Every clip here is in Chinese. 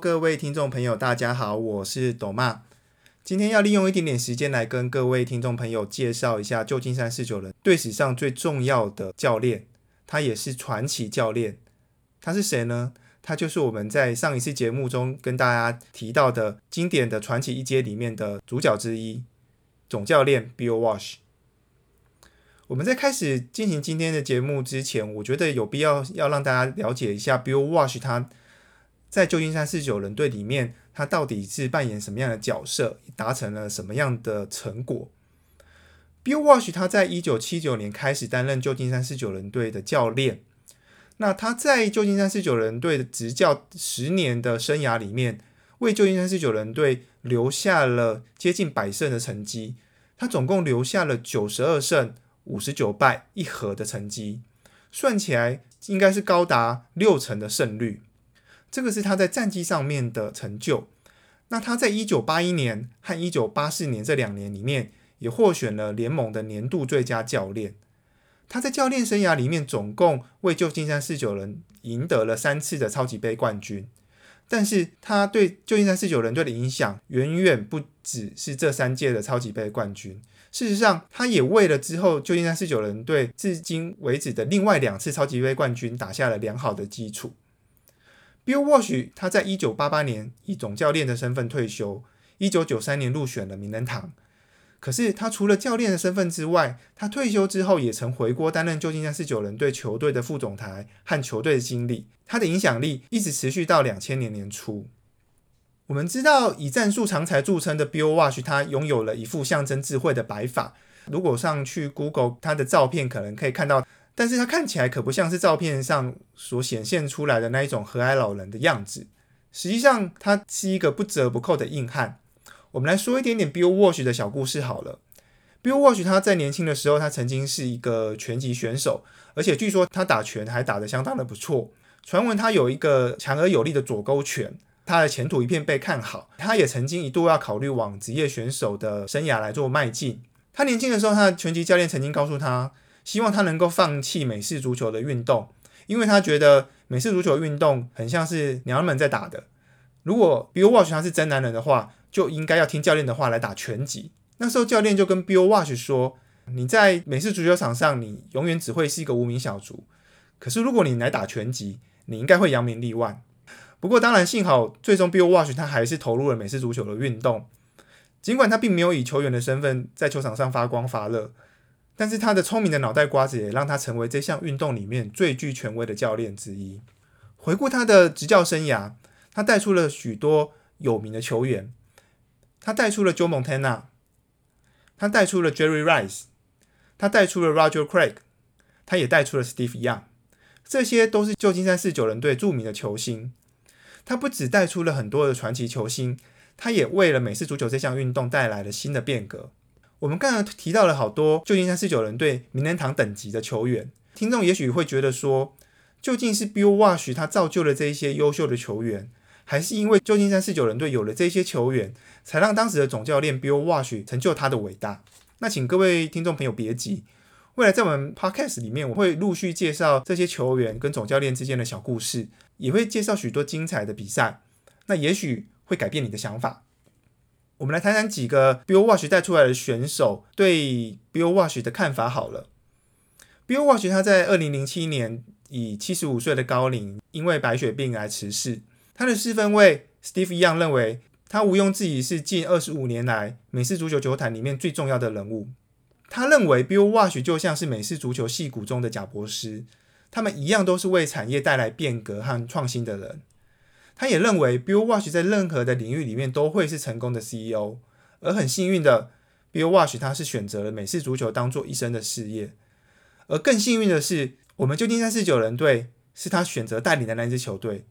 各位听众朋友，大家好，我是斗妈。今天要利用一点点时间来跟各位听众朋友介绍一下旧金山四九人队史上最重要的教练，他也是传奇教练。他是谁呢？他就是我们在上一次节目中跟大家提到的经典的传奇一阶里面的主角之一，总教练 Bill Walsh。我们在开始进行今天的节目之前，我觉得有必要要让大家了解一下 Bill Walsh 他在旧金山四九人队里面，他到底是扮演什么样的角色，达成了什么样的成果。Bill Walsh 他在一九七九年开始担任旧金山四九人队的教练。那他在旧金山四九人队的执教十年的生涯里面，为旧金山四九人队留下了接近百胜的成绩。他总共留下了九十二胜五十九败一和的成绩，算起来应该是高达六成的胜率。这个是他在战绩上面的成就。那他在一九八一年和一九八四年这两年里面，也获选了联盟的年度最佳教练。他在教练生涯里面，总共为旧金山四九人赢得了三次的超级杯冠军。但是，他对旧金山四九人队的影响远远不只是这三届的超级杯冠军。事实上，他也为了之后旧金山四九人队至今为止的另外两次超级杯冠军打下了良好的基础。Bill Walsh 他在一九八八年以总教练的身份退休，一九九三年入选了名人堂。可是他除了教练的身份之外，他退休之后也曾回国担任旧金山四九人队球队的副总裁和球队的经理。他的影响力一直持续到两千年年初。我们知道以战术长才著称的 Bill Walsh，他拥有了一副象征智慧的白发。如果上去 Google 他的照片，可能可以看到，但是他看起来可不像是照片上所显现出来的那一种和蔼老人的样子。实际上，他是一个不折不扣的硬汉。我们来说一点点 Bill Walsh 的小故事好了。Bill Walsh 他在年轻的时候，他曾经是一个拳击选手，而且据说他打拳还打得相当的不错。传闻他有一个强而有力的左勾拳，他的前途一片被看好。他也曾经一度要考虑往职业选手的生涯来做迈进。他年轻的时候，他的拳击教练曾经告诉他，希望他能够放弃美式足球的运动，因为他觉得美式足球运动很像是娘们在打的。如果 Bill Walsh 他是真男人的话，就应该要听教练的话来打拳击。那时候教练就跟 Bill Walsh 说：“你在美式足球场上，你永远只会是一个无名小卒。可是如果你来打拳击，你应该会扬名立万。”不过当然，幸好最终 Bill Walsh 他还是投入了美式足球的运动。尽管他并没有以球员的身份在球场上发光发热，但是他的聪明的脑袋瓜子也让他成为这项运动里面最具权威的教练之一。回顾他的执教生涯，他带出了许多有名的球员。他带出了 Joe Montana，他带出了 Jerry Rice，他带出了 Roger Craig，他也带出了 Steve Young，这些都是旧金山四九人队著名的球星。他不只带出了很多的传奇球星，他也为了美式足球这项运动带来了新的变革。我们刚刚提到了好多旧金山四九人队名人堂等级的球员，听众也许会觉得说，究竟是 Bill Walsh 他造就了这一些优秀的球员？还是因为旧金山四九人队有了这些球员，才让当时的总教练 Bill Walsh 成就他的伟大。那请各位听众朋友别急，未来在我们 Podcast 里面，我会陆续介绍这些球员跟总教练之间的小故事，也会介绍许多精彩的比赛。那也许会改变你的想法。我们来谈谈几个 Bill Walsh 带出来的选手对 Bill Walsh 的看法好了。Bill Walsh 他在二零零七年以七十五岁的高龄，因为白血病而辞世。他的四分卫 Steve Young 认为，他毋庸置疑是近二十五年来美式足球球坛里面最重要的人物。他认为 Bill Walsh 就像是美式足球戏骨中的贾伯斯，他们一样都是为产业带来变革和创新的人。他也认为 Bill Walsh 在任何的领域里面都会是成功的 CEO，而很幸运的 Bill Walsh 他是选择了美式足球当做一生的事业。而更幸运的是，我们旧金山四九人队是他选择带领的那支球队。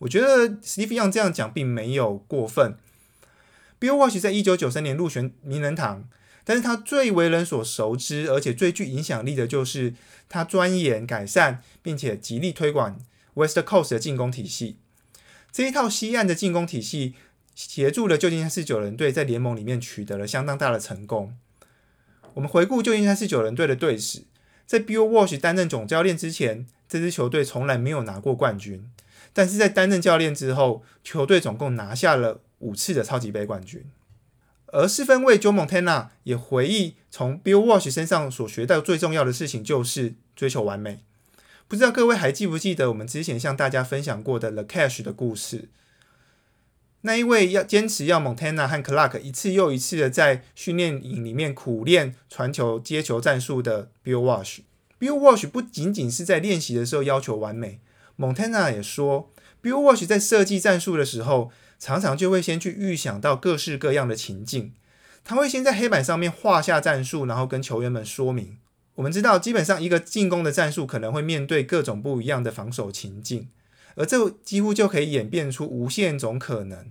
我觉得 Steve Young 这样讲并没有过分。Bill Walsh 在一九九三年入选名人堂，但是他最为人所熟知，而且最具影响力的就是他钻研、改善，并且极力推广 West Coast 的进攻体系。这一套西岸的进攻体系，协助了旧金山四九人队在联盟里面取得了相当大的成功。我们回顾旧金山四九人队的队史，在 Bill Walsh 担任总教练之前，这支球队从来没有拿过冠军。但是在担任教练之后，球队总共拿下了五次的超级杯冠军。而四分卫 Joe Montana 也回忆，从 Bill Walsh 身上所学到最重要的事情就是追求完美。不知道各位还记不记得我们之前向大家分享过的 The Cash 的故事？那一位要坚持要 Montana 和 Clark 一次又一次的在训练营里面苦练传球接球战术的 Bill Walsh。Bill Walsh 不仅仅是在练习的时候要求完美，Montana 也说，Bill Walsh 在设计战术的时候。常常就会先去预想到各式各样的情境，他会先在黑板上面画下战术，然后跟球员们说明。我们知道，基本上一个进攻的战术可能会面对各种不一样的防守情境，而这几乎就可以演变出无限种可能。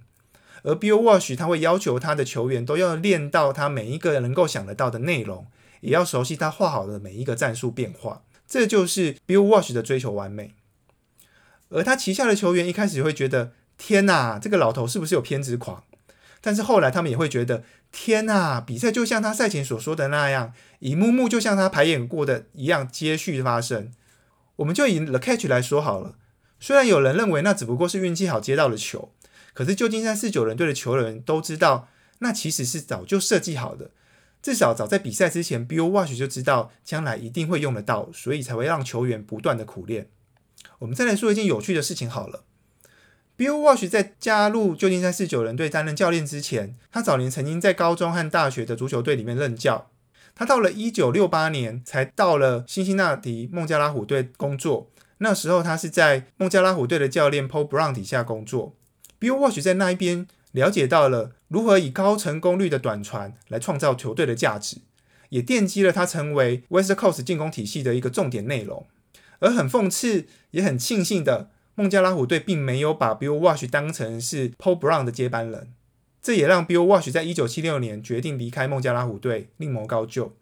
而 Bill Walsh 他会要求他的球员都要练到他每一个能够想得到的内容，也要熟悉他画好的每一个战术变化。这就是 Bill Walsh 的追求完美。而他旗下的球员一开始会觉得。天呐，这个老头是不是有偏执狂？但是后来他们也会觉得，天呐，比赛就像他赛前所说的那样，一幕幕就像他排演过的一样接续发生。我们就以 The Catch 来说好了，虽然有人认为那只不过是运气好接到了球，可是旧金山四九人队的球员都知道，那其实是早就设计好的。至少早在比赛之前，Bill Walsh 就知道将来一定会用得到，所以才会让球员不断的苦练。我们再来说一件有趣的事情好了。Bill Walsh 在加入旧金山四九人队担任教练之前，他早年曾经在高中和大学的足球队里面任教。他到了一九六八年才到了辛辛那提孟加拉虎队工作。那时候他是在孟加拉虎队的教练 Paul Brown 底下工作。Bill Walsh 在那一边了解到了如何以高成功率的短传来创造球队的价值，也奠基了他成为 West Coast 进攻体系的一个重点内容。而很讽刺，也很庆幸的。孟加拉虎队并没有把 Bill Walsh 当成是 Paul Brown 的接班人，这也让 Bill Walsh 在一九七六年决定离开孟加拉虎队，另谋高就，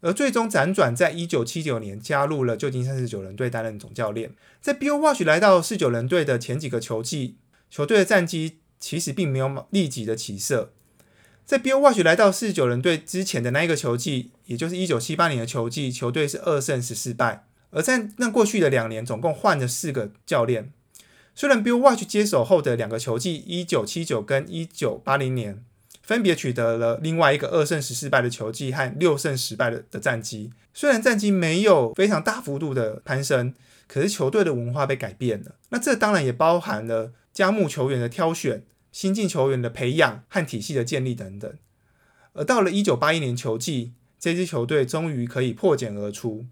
而最终辗转在一九七九年加入了旧金山四九人队担任总教练。在 Bill Walsh 来到四九人队的前几个球季，球队的战绩其实并没有立即的起色。在 Bill Walsh 来到四九人队之前的那一个球季，也就是一九七八年的球季，球队是二胜十四败。而在那过去的两年，总共换了四个教练。虽然 Bill Walsh 接手后的两个球季，一九七九跟一九八零年，分别取得了另外一个二胜十四败的球季和六胜十败的的战绩。虽然战绩没有非常大幅度的攀升，可是球队的文化被改变了。那这当然也包含了加木球员的挑选、新进球员的培养和体系的建立等等。而到了一九八一年球季，这支球队终于可以破茧而出。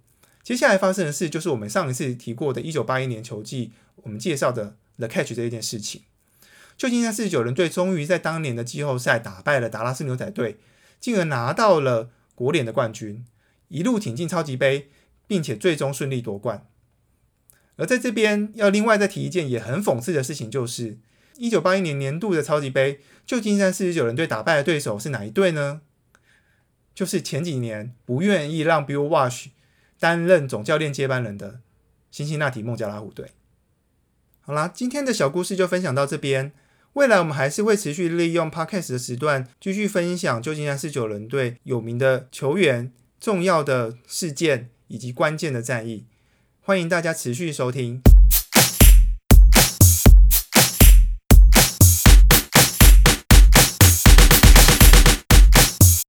接下来发生的事，就是我们上一次提过的1981年球季，我们介绍的 The Catch 这一件事情。旧金山四十九人队终于在当年的季后赛打败了达拉斯牛仔队，进而拿到了国联的冠军，一路挺进超级杯，并且最终顺利夺冠。而在这边要另外再提一件也很讽刺的事情，就是1981年年度的超级杯，旧金山四十九人队打败的对手是哪一队呢？就是前几年不愿意让 Bill Walsh。担任总教练接班人的辛辛那提孟加拉虎队。好啦，今天的小故事就分享到这边。未来我们还是会持续利用 Podcast 的时段，继续分享旧金山四九人队有名的球员、重要的事件以及关键的战役。欢迎大家持续收听。